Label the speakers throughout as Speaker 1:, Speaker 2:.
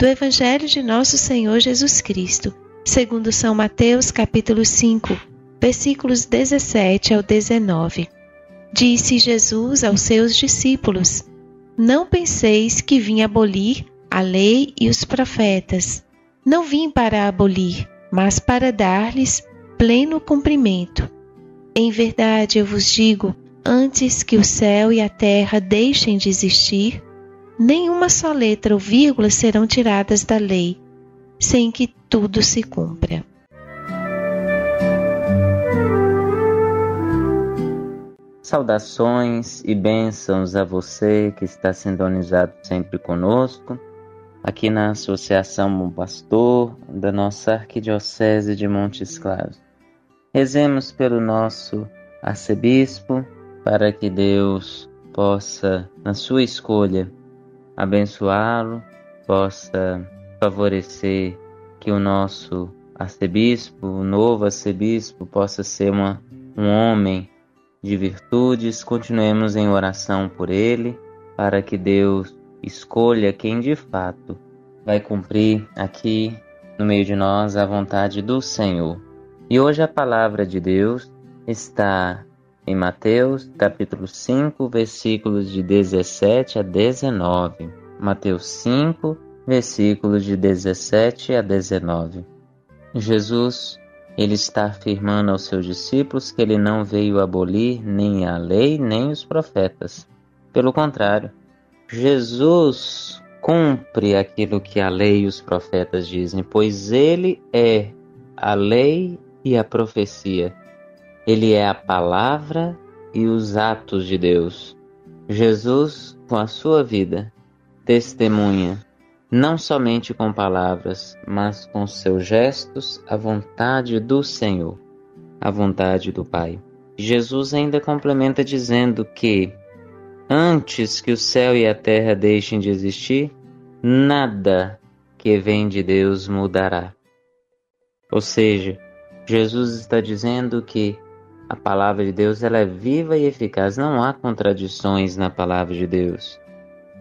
Speaker 1: do Evangelho de Nosso Senhor Jesus Cristo, segundo São Mateus, capítulo 5, versículos 17 ao 19. Disse Jesus aos seus discípulos: Não penseis que vim abolir a lei e os profetas. Não vim para abolir, mas para dar-lhes pleno cumprimento. Em verdade eu vos digo, antes que o céu e a terra deixem de existir, nenhuma só letra ou vírgula serão tiradas da lei, sem que tudo se cumpra.
Speaker 2: Saudações e bênçãos a você que está sintonizado sempre conosco, aqui na Associação Bom Pastor da nossa Arquidiocese de Montes Claros. Rezemos pelo nosso arcebispo para que Deus possa, na sua escolha, abençoá-lo, possa favorecer que o nosso arcebispo, o novo arcebispo, possa ser uma, um homem de virtudes. Continuemos em oração por ele, para que Deus escolha quem de fato vai cumprir aqui no meio de nós a vontade do Senhor. E hoje a palavra de Deus está em Mateus, capítulo 5, versículos de 17 a 19. Mateus 5, versículos de 17 a 19. Jesus, ele está afirmando aos seus discípulos que ele não veio abolir nem a lei nem os profetas. Pelo contrário, Jesus cumpre aquilo que a lei e os profetas dizem, pois ele é a lei e a profecia. Ele é a palavra e os atos de Deus. Jesus, com a sua vida, testemunha, não somente com palavras, mas com seus gestos, a vontade do Senhor, a vontade do Pai. Jesus ainda complementa dizendo que, antes que o céu e a terra deixem de existir, nada que vem de Deus mudará. Ou seja, Jesus está dizendo que a palavra de Deus ela é viva e eficaz, não há contradições na palavra de Deus.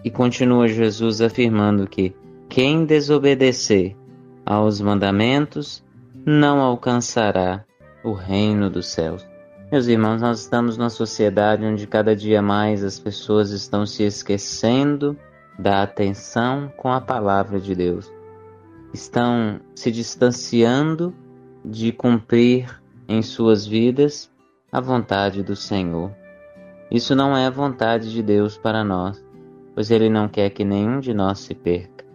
Speaker 2: E continua Jesus afirmando que quem desobedecer aos mandamentos não alcançará o reino dos céus. Meus irmãos, nós estamos numa sociedade onde cada dia mais as pessoas estão se esquecendo da atenção com a palavra de Deus. Estão se distanciando de cumprir em suas vidas a vontade do Senhor. Isso não é a vontade de Deus para nós, pois Ele não quer que nenhum de nós se perca.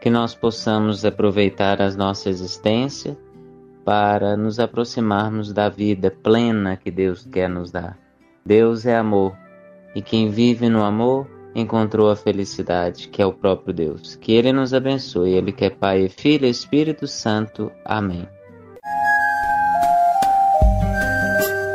Speaker 2: Que nós possamos aproveitar a nossa existência para nos aproximarmos da vida plena que Deus quer nos dar. Deus é amor, e quem vive no amor encontrou a felicidade, que é o próprio Deus. Que Ele nos abençoe, Ele que é Pai, Filho e Espírito Santo. Amém.